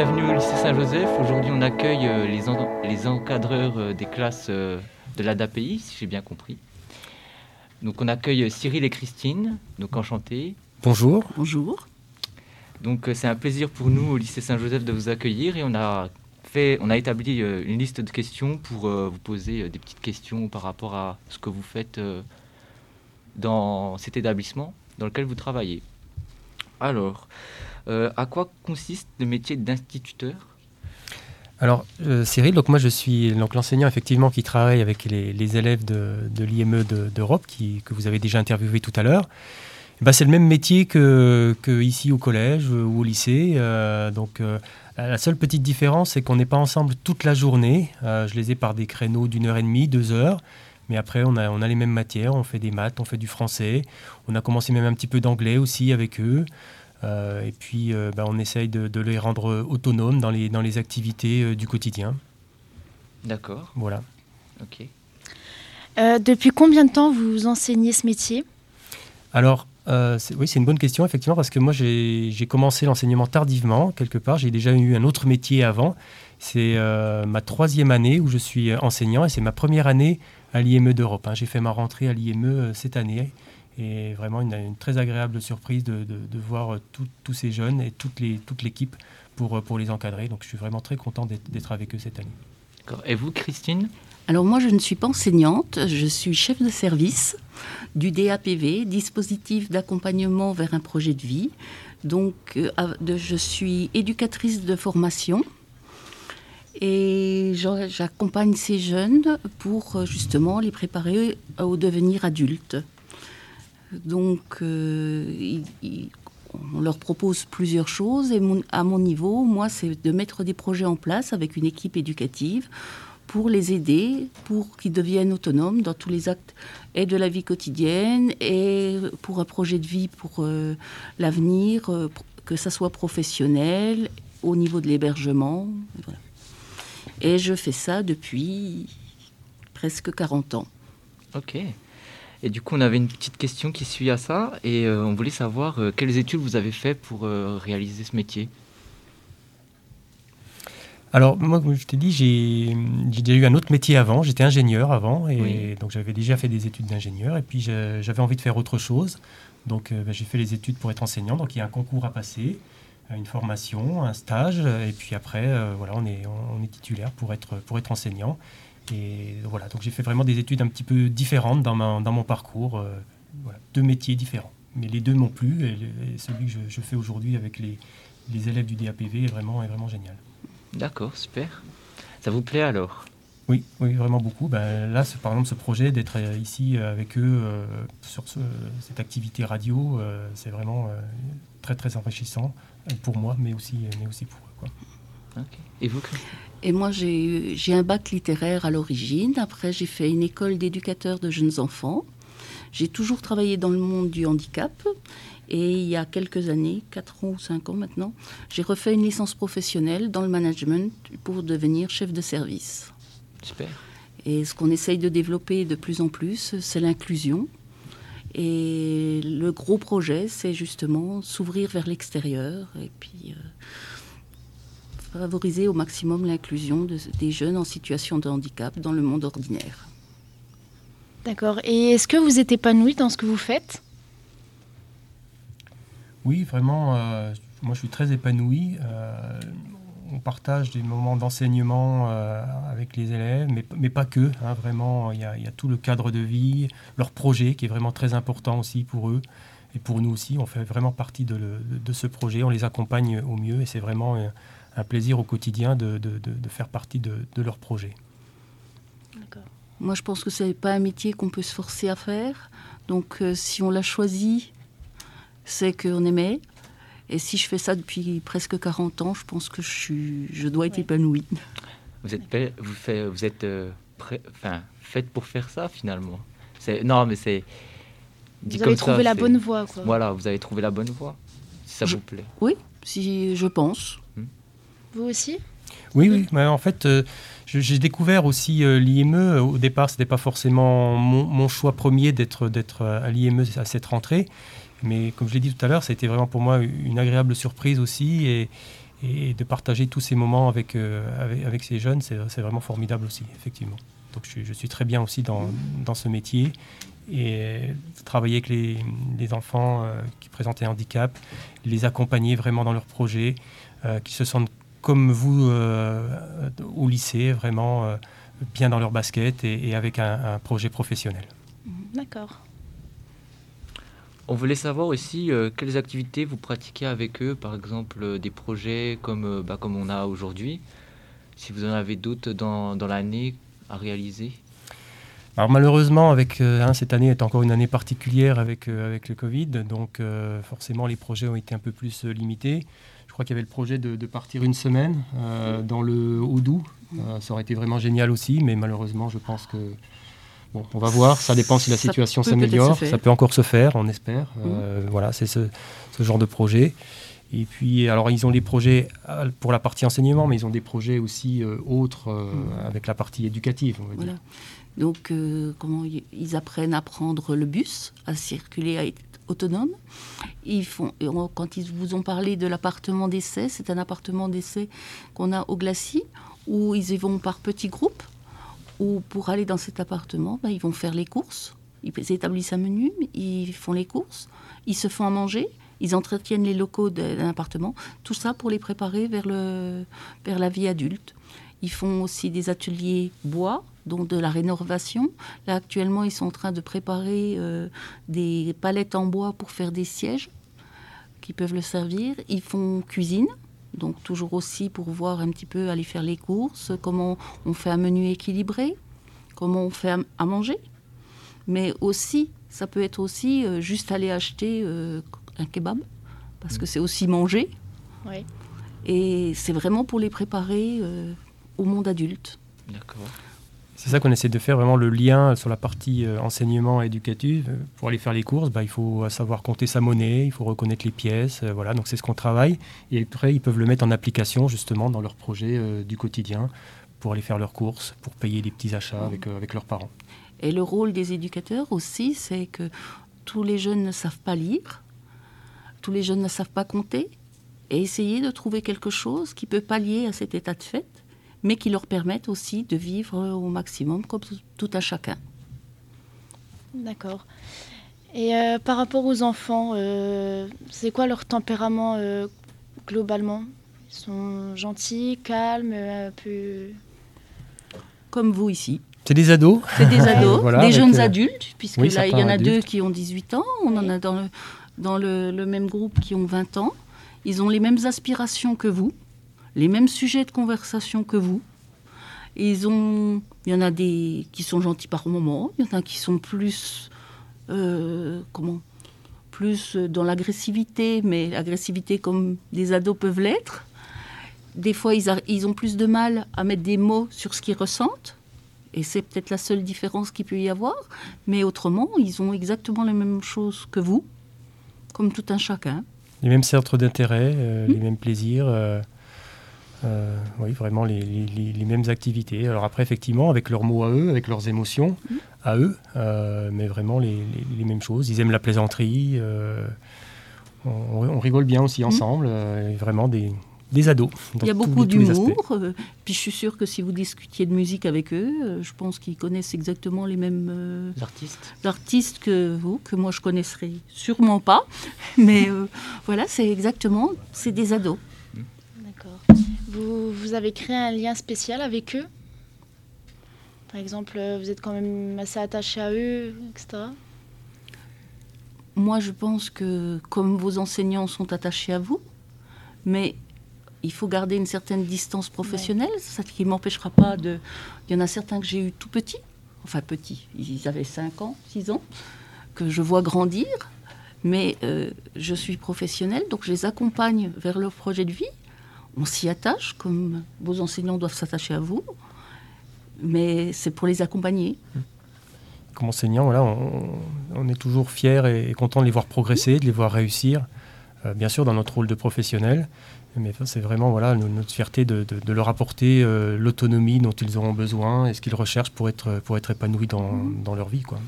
Saint-Joseph. Aujourd'hui, on accueille euh, les, les encadreurs euh, des classes euh, de l'ADAPI, si j'ai bien compris. Donc, on accueille Cyril et Christine, donc enchantés. Bonjour. Bonjour. Donc, c'est un plaisir pour nous au lycée Saint-Joseph de vous accueillir et on a fait, on a établi une liste de questions pour vous poser des petites questions par rapport à ce que vous faites dans cet établissement dans lequel vous travaillez. Alors, euh, à quoi consiste le métier d'instituteur? Alors, euh, Cyril, donc moi je suis l'enseignant effectivement qui travaille avec les, élèves de, l'IME d'Europe, que vous avez déjà interviewé tout à l'heure. Ben, c'est le même métier que, ici au collège ou au lycée. Euh, donc, la seule petite différence, c'est qu'on n'est pas ensemble toute la journée. je les ai par des créneaux d'une heure et demie, deux heures. Mais après, on a, on a les mêmes matières. On fait des maths, on fait du français. On a commencé même un petit peu d'anglais aussi avec eux. Euh, et puis, euh, bah, on essaye de, les rendre autonomes dans les, dans les activités euh, du quotidien. D'accord. Voilà. Ok. depuis combien de temps vous enseignez ce métier? Alors, oui, c'est une bonne question, effectivement, parce que moi, j'ai commencé l'enseignement tardivement, quelque part. J'ai déjà eu un autre métier avant. C'est ma troisième année où je suis enseignant et c'est ma première année à l'IME d'Europe. Hein. J'ai fait ma rentrée à l'IME cette année et vraiment une, très agréable surprise de, voir tous ces jeunes et toute l'équipe toute pour, pour les encadrer. Donc je suis vraiment très content d'être avec eux cette année. Et vous, Christine? Alors moi, je ne suis pas enseignante, je suis chef de service du DAPV, dispositif d'accompagnement vers un projet de vie. Donc euh, je suis éducatrice de formation et j'accompagne ces jeunes pour euh, justement les préparer au devenir adulte. Donc, euh, on leur propose plusieurs choses et à mon niveau, moi, c'est de mettre des projets en place avec une équipe éducative pour les aider, pour qu'ils deviennent autonomes dans tous les actes et de la vie quotidienne et pour un projet de vie pour euh, l'avenir, euh, que ça soit professionnel, au niveau de l'hébergement. Et je fais ça depuis presque 40 ans. Ok. Et du coup, on avait une petite question qui suit à ça, et euh, on voulait savoir euh, quelles études vous avez fait pour euh, réaliser ce métier? Alors, moi, comme je t'ai dit, j'ai déjà eu un autre métier avant. J'étais ingénieur avant, et donc j'avais déjà fait des études d'ingénieur, et puis j'avais envie de faire autre chose. Donc, ben, j'ai fait les études pour être enseignant. Donc, il y a un concours à passer, une formation, un stage, et puis après, voilà, on est, on est titulaire pour être, pour être enseignant. Et voilà, donc j'ai fait vraiment des études un petit peu différentes dans, dans mon parcours, euh, deux métiers différents. Mais les deux m'ont plu et, celui que je, fais aujourd'hui avec les, les, élèves du DAPV est vraiment, est vraiment génial. D'accord, super. Ça vous plaît alors? Oui, oui, vraiment beaucoup. Ben, là, par exemple, ce projet d'être euh, ici euh, avec eux sur cette activité radio, c'est vraiment très très enrichissant pour moi, mais aussi, mais aussi pour eux. Quoi. Et vous, et moi, j'ai un bac littéraire à l'origine. Après, j'ai fait une école d'éducateur de jeunes enfants. J'ai toujours travaillé dans le monde du handicap. Et il y a quelques années, 4 ans ou 5 ans maintenant, j'ai refait une licence professionnelle dans le management pour devenir chef de service. Super. Et ce qu'on essaye de développer de plus en plus, c'est l'inclusion. Et le gros projet, c'est justement s'ouvrir vers l'extérieur et puis euh, favoriser au maximum l'inclusion des jeunes en situation de handicap dans le monde ordinaire. D'accord. Et est-ce que vous êtes épanoui dans ce que vous faites? Oui, vraiment. Euh, moi, je suis très épanoui. Euh, on partage des moments d'enseignement euh, avec les élèves, mais, mais pas que. Hein, vraiment, il y, a, tout le cadre de vie, leur projet qui est vraiment très important aussi pour eux et pour nous aussi. On fait vraiment partie de, de ce projet. On les accompagne au mieux et c'est vraiment un plaisir au quotidien de, de, de, faire partie de, leur projet. Moi, je pense que ce n'est pas un métier qu'on peut se forcer à faire. Donc, euh, si on l'a choisi, c'est qu'on aimait. Et si je fais ça depuis presque 40 ans, je pense que je, suis, je dois être épanouie. Vous êtes, vous faites, vous êtes euh, enfin, faite pour faire ça, finalement. Non, mais c'est... Vous avez trouvé la bonne voie, quoi. Voilà, vous avez trouvé la bonne voie, si ça vous plaît. Oui, si je pense. Vous aussi oui, oui. Mais en fait, euh, j'ai découvert aussi euh, l'IME. Au départ, ce n'était pas forcément mon, choix premier d'être à l'IME à cette rentrée. Mais comme je l'ai dit tout à l'heure, ça a été vraiment pour moi une agréable surprise aussi. Et, et de partager tous ces moments avec, avec, ces jeunes, c'est vraiment formidable aussi, effectivement. Donc je, suis très bien aussi dans, dans, ce métier et travailler avec les, les enfants qui présentent un handicap, les accompagner vraiment dans leurs projets, qui se sentent comme vous au lycée, vraiment bien dans leur basket et, avec un, projet professionnel. D'accord. On voulait savoir aussi euh, quelles activités vous pratiquez avec eux, par exemple euh, des projets comme, euh, bah, comme on a aujourd'hui, si vous en avez d'autres dans, dans l'année à réaliser. Alors malheureusement, avec, hein, cette année est encore une année particulière avec, avec le Covid, donc forcément les projets ont été un peu plus limités. Crois qu'il y avait le projet de, de partir une semaine dans le Haut-Doubs, euh, ça aurait été vraiment génial aussi, mais malheureusement, je pense que. Bon, on va voir, ça dépend si la situation s'améliore. Ça peut encore se faire, on espère. Euh, voilà, c'est ce, genre de projet. Et puis, alors, ils ont des projets euh, pour la partie enseignement, mais ils ont des projets aussi autres avec la partie éducative. voilà. Donc, comment ils apprennent à prendre le bus, à circuler, à autonome. Ils font, quand ils vous ont parlé de l'appartement d'essai, c'est un appartement d'essai qu'on a au Glacis où ils y vont par petits groupes, ou pour aller dans cet appartement, ben, ils vont faire les courses. Ils établissent un menu, ils font les courses, ils se font à manger, ils entretiennent les locaux d'un appartement. Tout ça pour les préparer vers, le, vers la vie adulte. Ils font aussi des ateliers bois, donc de la rénovation. Là, actuellement, ils sont en train de préparer euh, des palettes en bois pour faire des sièges qui peuvent le servir. Ils font cuisine. Donc toujours aussi pour voir un petit peu, aller faire les courses, comment on fait un menu équilibré, comment on fait à manger. Mais aussi, ça peut être aussi euh, juste aller acheter euh, un kebab, parce que mm. c'est aussi manger. Et c'est vraiment pour les préparer au monde adulte. D'accord. C'est ça qu'on essaie de faire, vraiment le lien sur la partie euh, enseignement éducatif. Pour aller faire les courses, bah, il faut savoir compter sa monnaie, il faut reconnaître les pièces. Euh, voilà, donc c'est ce qu'on travaille. Et après, ils peuvent le mettre en application justement dans leur projet euh, du quotidien pour aller faire leurs courses, pour payer des petits achats avec, avec leurs parents. Et le rôle des éducateurs aussi, c'est que tous les jeunes ne savent pas lire, tous les jeunes ne savent pas compter, et essayer de trouver quelque chose qui peut pallier à cet état de fait mais qui leur permettent aussi de vivre au maximum comme tout un chacun. D'accord. Et euh, par rapport aux enfants, euh, c'est quoi leur tempérament euh, globalement? Ils sont gentils, calmes, un peu... Comme vous ici. C'est des ados? C'est des ados, des jeunes adultes, puisque là, il y en a deux qui ont 18 ans. On en a dans, le, dans le, le, même groupe qui ont 20 ans. Ils ont les mêmes aspirations que vous les mêmes sujets de conversation que vous. Ils ont, il y en a des qui sont gentils par moments, il y en a qui sont plus, euh, comment, plus dans l'agressivité, mais l'agressivité comme les ados peuvent l'être. Des fois, ils, ils, ont plus de mal à mettre des mots sur ce qu'ils ressentent. Et c'est peut-être la seule différence qu'il peut y avoir. Mais autrement, ils ont exactement les mêmes choses que vous, comme tout un chacun. Les mêmes centres d'intérêt, euh, les mêmes plaisirs. Euh, euh, oui, vraiment les, mêmes activités. Alors après, effectivement, avec leurs mots à eux, avec leurs émotions mm. à eux, euh, mais vraiment les, mêmes choses. Ils aiment la plaisanterie. Euh, on, rigole bien aussi mm. ensemble. vraiment des, des ados. Il y a beaucoup d'humour. puis je suis sûre que si vous discutiez de musique avec eux, je pense qu'ils connaissent exactement les mêmes artistes. artistes que vous, que moi je connaisserai sûrement pas. Mais voilà, c'est exactement, c'est des ados. Vous, vous, avez créé un lien spécial avec eux Par exemple, euh, vous êtes quand même assez attaché à eux, etc. Moi, je pense que comme vos enseignants sont attachés à vous, mais il faut garder une certaine distance professionnelle, ce qui ne m'empêchera pas de... Il y en a certains que j'ai eu tout petits, enfin petits, ils avaient 5 ans, 6 ans, que je vois grandir, mais euh, je suis professionnelle, donc je les accompagne vers leur projet de vie on s'y attache, comme vos enseignants doivent s'attacher à vous, mais c'est pour les accompagner. Comme enseignant, voilà, on, est toujours fiers et, content de les voir progresser, de les voir réussir, euh, bien sûr dans notre rôle de professionnel, mais c'est vraiment voilà, notre fierté de, leur apporter euh, l'autonomie dont ils auront besoin et ce qu'ils recherchent pour être, pour être épanouis dans, dans leur vie. Quoi.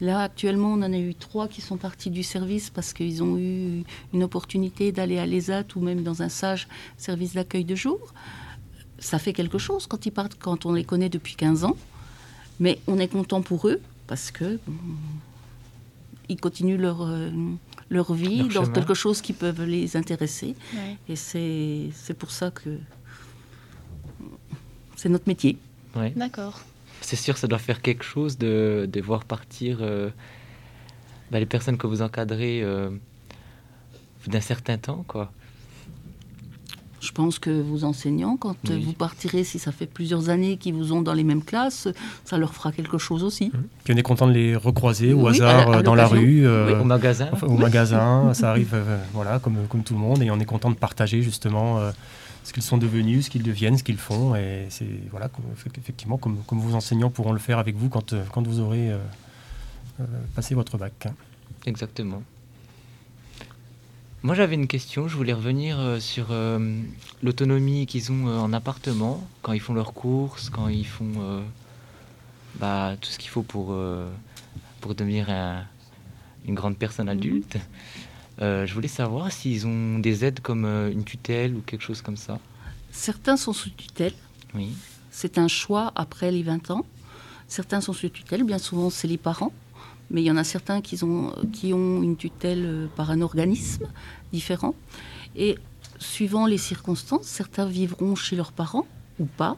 Là, actuellement, on en a eu trois qui sont partis du service parce qu'ils ont eu une opportunité d'aller à l'ESAT ou même dans un SAGE, service d'accueil de jour. Ça fait quelque chose quand ils partent, quand on les connaît depuis 15 ans. Mais on est content pour eux parce que ils continuent leur, euh, leur vie dans quelque chose qui peut les intéresser. Et c'est pour ça que c'est notre métier. D'accord. C'est sûr, ça doit faire quelque chose de, de voir partir euh, bah, les personnes que vous encadrez euh, d'un certain temps, quoi. Je pense que vos enseignants, quand vous partirez, si ça fait plusieurs années qu'ils vous ont dans les mêmes classes, ça leur fera quelque chose aussi. Mmh. Puis on est content de les recroiser au hasard euh, dans la rue, au magasin. au magasin, ça arrive voilà, comme, comme tout le monde, et on est content de partager justement ce qu'ils sont devenus, ce qu'ils deviennent, ce qu'ils font. Et c'est voilà, effectivement, comme, comme vos enseignants pourront le faire avec vous quand, euh, quand vous aurez euh, euh, passé votre bac. Exactement. Moi, j'avais une question. Je voulais revenir sur l'autonomie qu'ils ont en appartement, quand ils font leurs courses, quand ils font bah, tout ce qu'il faut pour, pour devenir une grande personne adulte. Euh, je voulais savoir s'ils ont des aides comme euh, une tutelle ou quelque chose comme ça. Certains sont sous tutelle. Oui. C'est un choix après les 20 ans. Certains sont sous tutelle, bien souvent c'est les parents. Mais il y en a certains qui ont, qui ont une tutelle euh, par un organisme différent. Et suivant les circonstances, certains vivront chez leurs parents ou pas.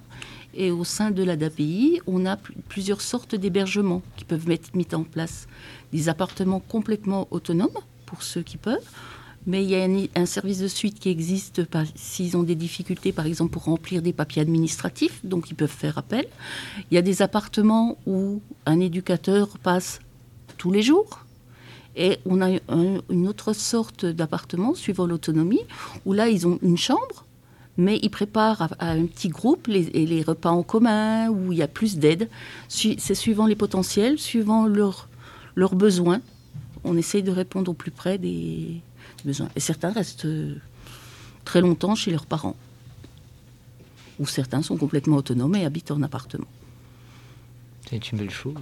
Et au sein de l'ADAPI, on a plusieurs sortes d'hébergements qui peuvent être mis en place. Des appartements complètement autonomes, pour ceux qui peuvent. Mais il y a un, service de suite qui existe s'ils ont des difficultés, par exemple, pour remplir des papiers administratifs, donc ils peuvent faire appel. Il y a des appartements où un éducateur passe tous les jours. Et on a une autre sorte d'appartement, suivant l'autonomie, où là, ils ont une chambre, mais ils préparent à, un petit groupe les, repas en commun, où il y a plus d'aide. C'est suivant les potentiels, suivant leurs besoins on essaye de répondre au plus près des besoins. Et certains restent euh, très longtemps chez leurs parents. Ou certains sont complètement autonomes et habitent en appartement. C'est une belle chose.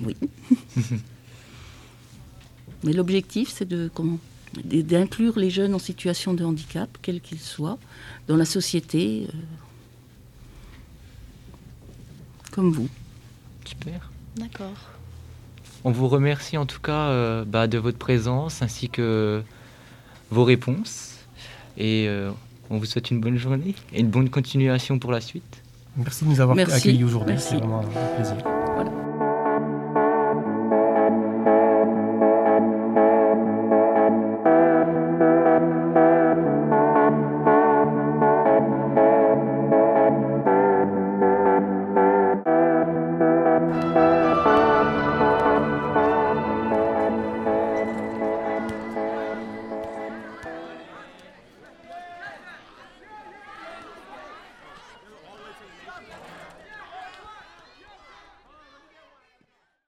Oui. Mais l'objectif, c'est de comment d'inclure les jeunes en situation de handicap, quels qu'ils soient, dans la société, euh, comme vous. Super. D'accord. On vous remercie en tout cas euh, bah, de votre présence ainsi que vos réponses. Et euh, on vous souhaite une bonne journée et une bonne continuation pour la suite. Merci de nous avoir accueillis aujourd'hui. C'est vraiment un plaisir.